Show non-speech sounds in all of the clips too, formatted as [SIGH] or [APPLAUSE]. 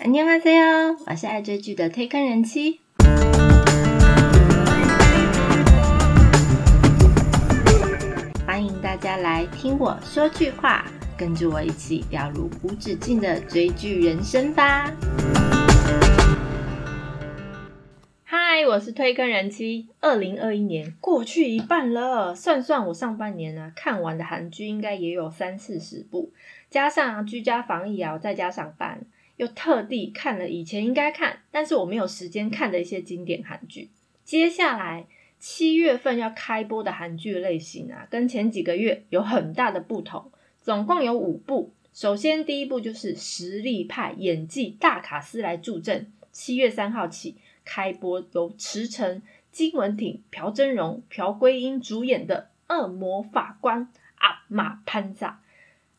안녕하세요，我是爱追剧的推坑人妻。欢迎大家来听我说句话，跟着我一起掉入无止境的追剧人生吧。嗨，我是推坑人妻。二零二一年过去一半了，算算我上半年呢、看完的韩剧应该也有三四十部，加上居家防疫啊，我在家上班， 又特地看了以前应该看，但是我没有时间看的一些经典韩剧。接下来七月份要开播的韩剧类型啊，跟前几个月有很大的不同，总共有五部。首先第一部就是实力派演技大卡司来助阵，七月三号起开播，由池诚、金文挺、朴真荣、朴圭英主演的《恶魔法官阿玛潘萨》。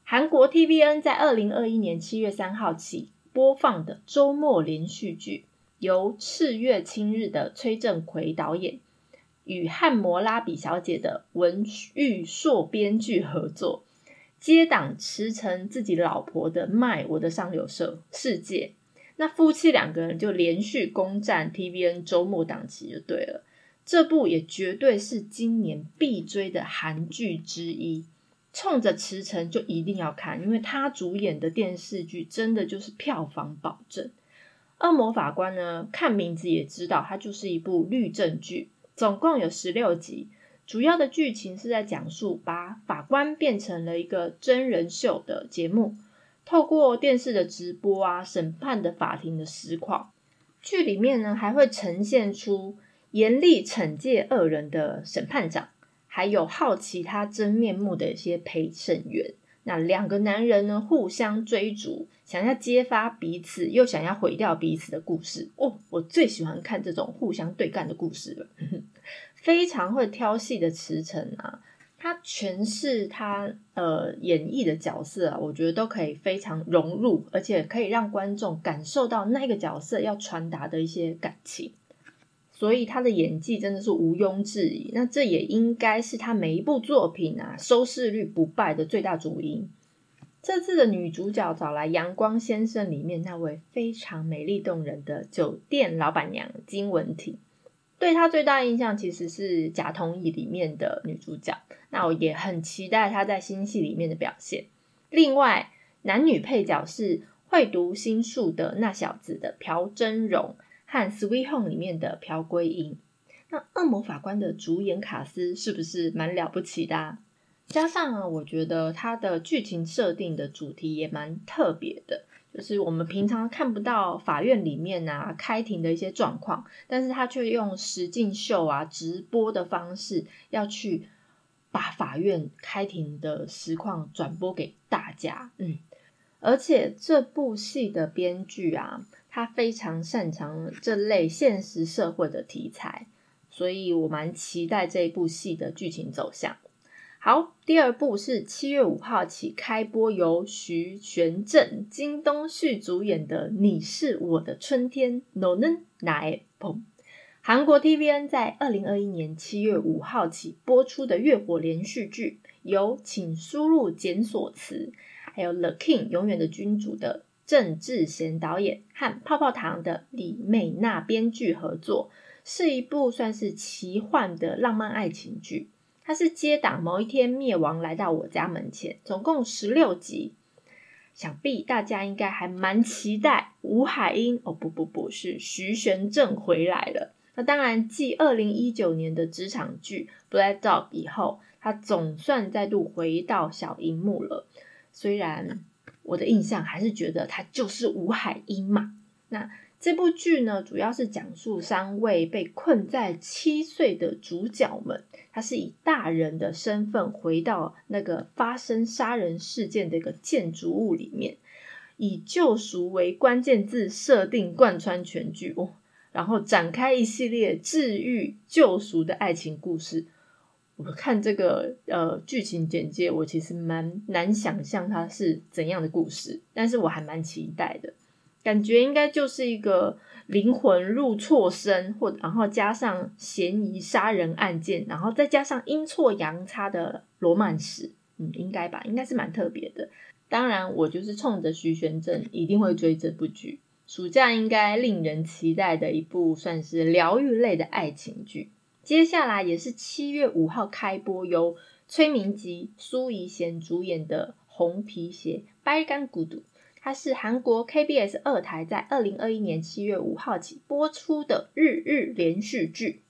韩国 TVN 在二零二一年七月三号起播放的周末连续剧，由赤月青日的崔振奎导演与汉摩拉比小姐的文玉硕编剧合作，接档驰骋自己老婆的《卖我的上流社世界》。那夫妻两个人就连续攻占 TVN 周末档期就对了。这部也绝对是今年必追的韩剧之一。冲着池诚就一定要看，因为他主演的电视剧真的就是票房保证。恶魔法官呢，看名字也知道，它就是一部律政剧，总共有十六集。主要的剧情是在讲述把法官变成了一个真人秀的节目，透过电视的直播啊，审判的法庭的实况。剧里面呢，还会呈现出严厉惩戒恶人的审判长。还有好奇他真面目的一些陪审员，那两个男人呢互相追逐，想要揭发彼此，又想要毁掉彼此的故事。哦，我最喜欢看这种互相对干的故事了。[LAUGHS] 非常会挑戏的池诚啊，他诠释他呃演绎的角色啊，我觉得都可以非常融入，而且可以让观众感受到那个角色要传达的一些感情。所以他的演技真的是毋庸置疑，那这也应该是他每一部作品啊收视率不败的最大主因。这次的女主角找来《阳光先生》里面那位非常美丽动人的酒店老板娘金文婷，对她最大印象其实是《假同意》里面的女主角，那我也很期待她在新戏里面的表现。另外，男女配角是会读心术的那小子的朴真荣。和《Sweet Home》里面的朴圭英，那《恶魔法官》的主演卡斯是不是蛮了不起的？加上啊，我觉得它的剧情设定的主题也蛮特别的，就是我们平常看不到法院里面啊开庭的一些状况，但是他却用实境秀啊直播的方式要去把法院开庭的实况转播给大家。嗯，而且这部戏的编剧啊。他非常擅长这类现实社会的题材，所以我蛮期待这一部戏的剧情走向。好，第二部是七月五号起开播，由徐玄振、金东旭主演的《你是我的春天》，No n a 韩国 TVN 在二零二一年七月五号起播出的月火连续剧，由请输入检索词，还有 The King 永远的君主的。郑智贤导演和泡泡糖的李美娜编剧合作，是一部算是奇幻的浪漫爱情剧。它是接档某一天灭亡来到我家门前，总共十六集。想必大家应该还蛮期待吴海英哦，不不不是徐玄正回来了。那当然，继二零一九年的职场剧《Black Dog》以后，他总算再度回到小荧幕了。虽然。我的印象还是觉得他就是吴海英嘛。那这部剧呢，主要是讲述三位被困在七岁的主角们，他是以大人的身份回到那个发生杀人事件的一个建筑物里面，以救赎为关键字设定贯穿全剧哦，然后展开一系列治愈救赎的爱情故事。我看这个呃剧情简介，我其实蛮难想象它是怎样的故事，但是我还蛮期待的，感觉应该就是一个灵魂入错身，或然后加上嫌疑杀人案件，然后再加上阴错阳差的罗曼史，嗯，应该吧，应该是蛮特别的。当然，我就是冲着徐玄正一定会追这部剧。暑假应该令人期待的一部算是疗愈类的爱情剧。接下来也是七月五号开播，由崔明吉、苏怡贤主演的《红皮鞋》掰干孤独，它是韩国 KBS 二台在二零二一年七月五号起播出的日日连续剧，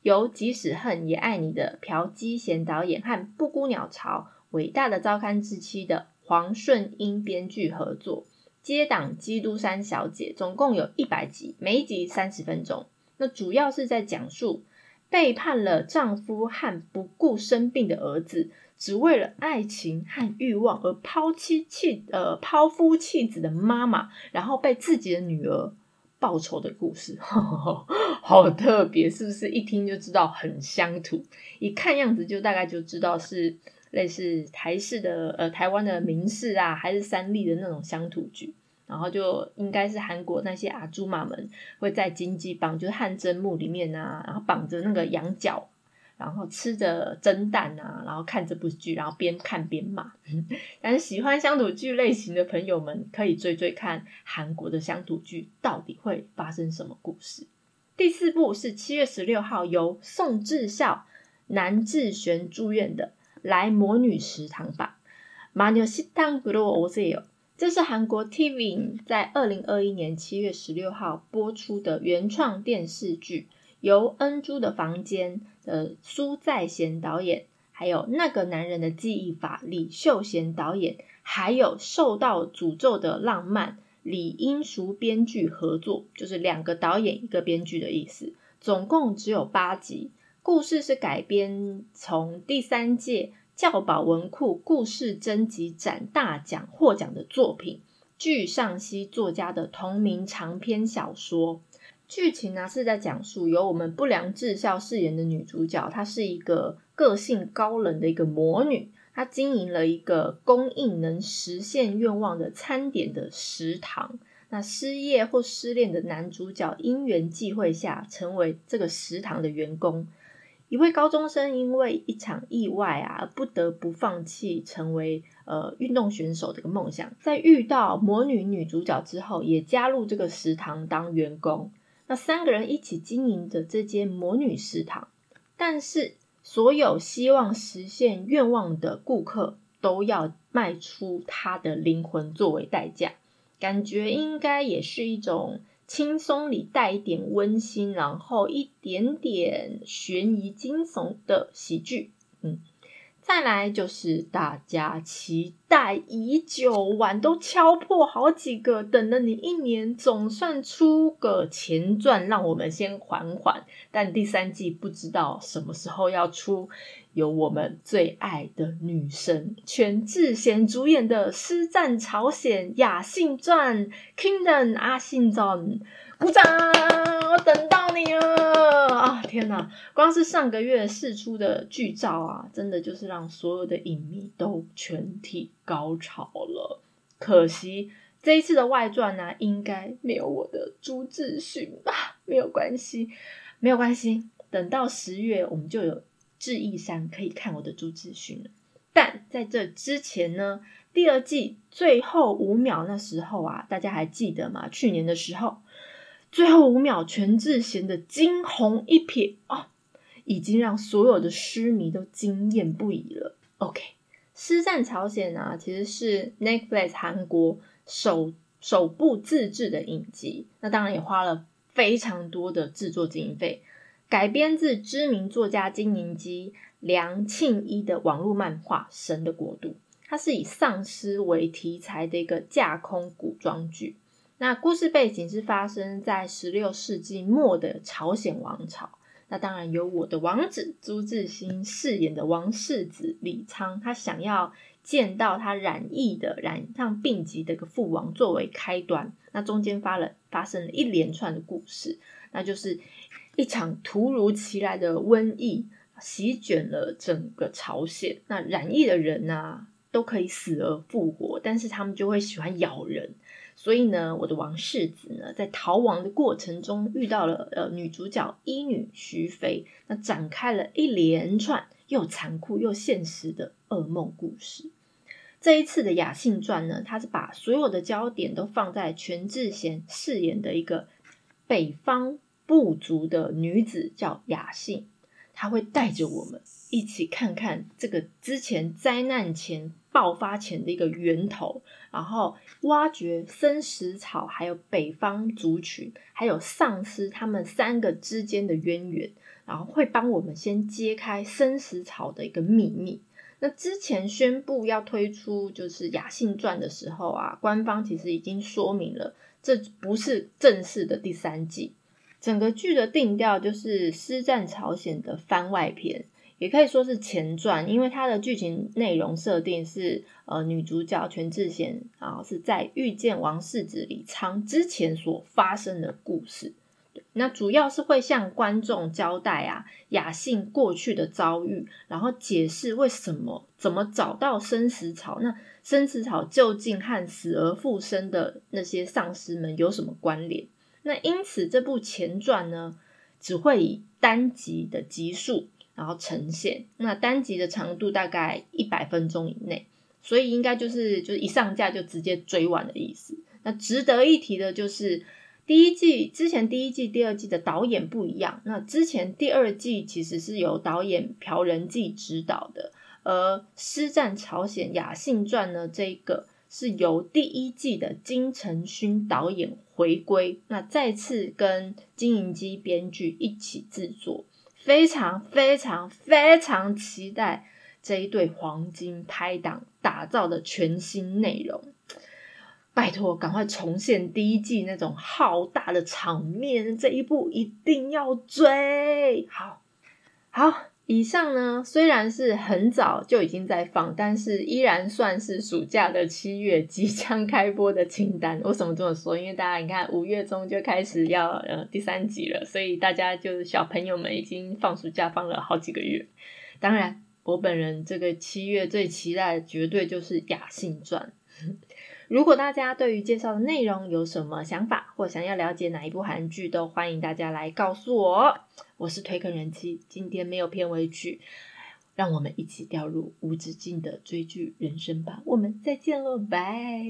由即使恨也爱你的朴基贤导演和布谷鸟巢伟大的召刊之妻的黄顺英编剧合作。接档《基督山小姐》，总共有一百集，每一集三十分钟。那主要是在讲述背叛了丈夫和不顾生病的儿子，只为了爱情和欲望而抛妻弃呃抛夫弃子的妈妈，然后被自己的女儿报仇的故事。[LAUGHS] 好特别，是不是？一听就知道很乡土，一看样子就大概就知道是。类似台式的呃台湾的民事啊，还是三立的那种乡土剧，然后就应该是韩国那些阿朱玛们会在金鸡绑，就是汗蒸木里面啊，然后绑着那个羊角，然后吃着蒸蛋啊，然后看这部剧，然后边看边骂。[LAUGHS] 但是喜欢乡土剧类型的朋友们可以追追看韩国的乡土剧到底会发生什么故事。第四部是七月十六号由宋智孝、南智玄主演的。来魔女食堂吧，马牛西汤格罗欧塞这是韩国 TV 在二零二一年七月十六号播出的原创电视剧，由恩珠的房间的苏在贤导演，还有那个男人的记忆法李秀贤导演，还有受到诅咒的浪漫李英淑编剧合作，就是两个导演一个编剧的意思，总共只有八集。故事是改编从第三届教保文库故事征集展大奖获奖的作品具尚熙作家的同名长篇小说。剧情呢是在讲述由我们不良智孝饰演的女主角，她是一个个性高冷的一个魔女，她经营了一个供应能实现愿望的餐点的食堂。那失业或失恋的男主角因缘际会下成为这个食堂的员工。一位高中生因为一场意外啊，不得不放弃成为呃运动选手这个梦想。在遇到魔女女主角之后，也加入这个食堂当员工。那三个人一起经营着这间魔女食堂。但是，所有希望实现愿望的顾客都要卖出他的灵魂作为代价。感觉应该也是一种。轻松里带一点温馨，然后一点点悬疑惊悚的喜剧，嗯，再来就是大家期待已久，碗都敲破好几个，等了你一年，总算出个前传，让我们先缓缓。但第三季不知道什么时候要出。由我们最爱的女神全智贤主演的《师战朝鲜雅信传》Kingdom 阿信传，鼓掌！我等到你了啊！天哪，光是上个月试出的剧照啊，真的就是让所有的影迷都全体高潮了。可惜这一次的外传呢，应该没有我的朱志勋吧？没有关系，没有关系，等到十月我们就有。智异山可以看我的朱志勋了，但在这之前呢，第二季最后五秒那时候啊，大家还记得吗？去年的时候，最后五秒全智贤的惊鸿一瞥啊，已经让所有的诗迷都惊艳不已了。OK，《师战朝鲜》啊，其实是 Netflix 韩国首首部自制的影集，那当然也花了非常多的制作经费。改编自知名作家金宁基、梁庆一的网络漫画《神的国度》，它是以丧尸为题材的一个架空古装剧。那故事背景是发生在十六世纪末的朝鲜王朝。那当然由我的王子朱志兴饰演的王世子李昌，他想要见到他染疫的、染上病疾的个父王作为开端。那中间发了发生了一连串的故事，那就是。一场突如其来的瘟疫席卷了整个朝鲜。那染疫的人呢，都可以死而复活，但是他们就会喜欢咬人。所以呢，我的王世子呢，在逃亡的过程中遇到了呃女主角医女徐飞，那展开了一连串又残酷又现实的噩梦故事。这一次的《雅信传》呢，它是把所有的焦点都放在全智贤饰演的一个北方部族的女子，叫雅信。她会带着我们一起看看这个之前灾难前爆发前的一个源头，然后挖掘生死草，还有北方族群，还有丧尸他们三个之间的渊源，然后会帮我们先揭开生死草的一个秘密。那之前宣布要推出就是《雅信传》的时候啊，官方其实已经说明了，这不是正式的第三季。整个剧的定调就是《师战朝鲜》的番外篇，也可以说是前传，因为它的剧情内容设定是，呃，女主角全智贤啊是在遇见王世子李昌之前所发生的故事。那主要是会向观众交代啊雅信过去的遭遇，然后解释为什么怎么找到生死草，那生死草究竟和死而复生的那些丧尸们有什么关联？那因此这部前传呢，只会以单集的集数然后呈现，那单集的长度大概一百分钟以内，所以应该就是就是一上架就直接追完的意思。那值得一提的就是。第一季之前，第一季、第二季的导演不一样。那之前第二季其实是由导演朴仁济执导的，而《师战朝鲜雅信传》呢，这个是由第一季的金承勋导演回归，那再次跟金银基编剧一起制作，非常非常非常期待这一对黄金拍档打造的全新内容。拜托，赶快重现第一季那种浩大的场面！这一部一定要追。好，好，以上呢虽然是很早就已经在放，但是依然算是暑假的七月 [LAUGHS] 即将开播的清单。为什么这么说？因为大家你看，五月中就开始要呃第三集了，所以大家就是小朋友们已经放暑假放了好几个月。当然，我本人这个七月最期待的绝对就是《雅信传》。如果大家对于介绍的内容有什么想法，或想要了解哪一部韩剧，都欢迎大家来告诉我。我是推坑人妻，今天没有片尾曲，让我们一起掉入无止境的追剧人生吧。我们再见喽，拜。